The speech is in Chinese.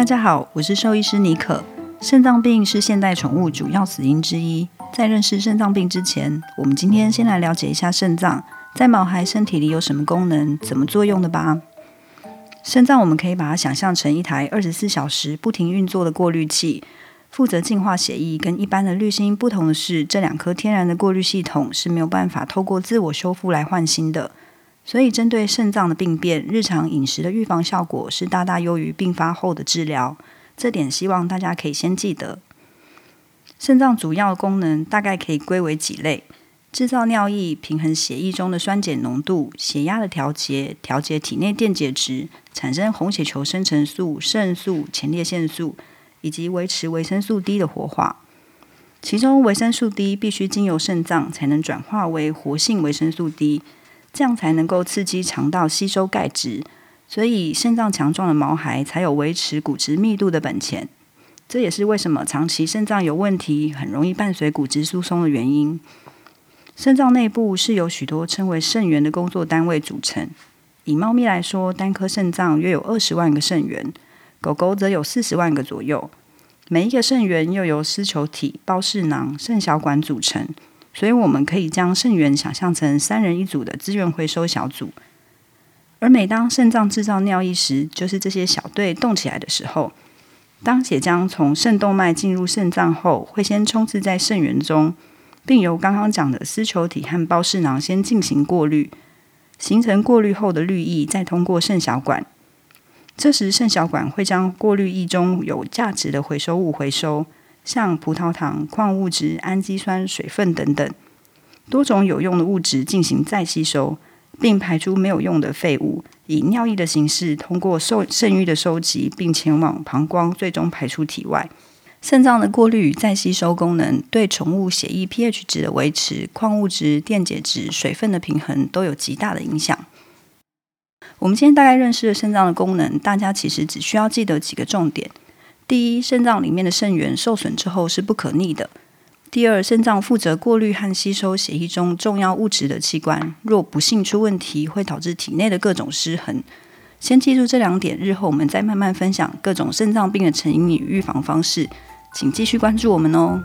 大家好，我是兽医师妮可。肾脏病是现代宠物主要死因之一。在认识肾脏病之前，我们今天先来了解一下肾脏在毛孩身体里有什么功能、怎么作用的吧。肾脏我们可以把它想象成一台二十四小时不停运作的过滤器，负责净化血液。跟一般的滤芯不同的是，这两颗天然的过滤系统是没有办法透过自我修复来换新的。所以，针对肾脏的病变，日常饮食的预防效果是大大优于病发后的治疗。这点希望大家可以先记得。肾脏主要功能大概可以归为几类：制造尿液、平衡血液中的酸碱浓度、血压的调节、调节体内电解质、产生红血球生成素、肾素、前列腺素，以及维持维生素 D 的活化。其中，维生素 D 必须经由肾脏才能转化为活性维生素 D，这样才能够刺激肠道吸收钙质。所以，肾脏强壮的毛孩才有维持骨质密度的本钱。这也是为什么长期肾脏有问题，很容易伴随骨质疏松的原因。肾脏内部是由许多称为肾源的工作单位组成。以猫咪来说，单颗肾脏约有二十万个肾源，狗狗则有四十万个左右。每一个肾源又由丝球体、胞氏囊、肾小管组成，所以我们可以将肾源想象成三人一组的资源回收小组。而每当肾脏制造尿液时，就是这些小队动起来的时候。当血浆从肾动脉进入肾脏后，会先充斥在肾源中，并由刚刚讲的丝球体和胞氏囊先进行过滤，形成过滤后的滤液，再通过肾小管。这时，肾小管会将过滤液中有价值的回收物回收，像葡萄糖、矿物质、氨基酸、水分等等多种有用的物质进行再吸收。并排出没有用的废物，以尿液的形式通过受肾盂的收集，并前往膀胱，最终排出体外。肾脏的过滤与再吸收功能，对宠物血液 pH 值的维持、矿物质、电解质、水分的平衡都有极大的影响。我们今天大概认识了肾脏的功能，大家其实只需要记得几个重点：第一，肾脏里面的肾源受损之后是不可逆的。第二，肾脏负责过滤和吸收血液中重要物质的器官，若不幸出问题，会导致体内的各种失衡。先记住这两点，日后我们再慢慢分享各种肾脏病的成因与预防方式。请继续关注我们哦。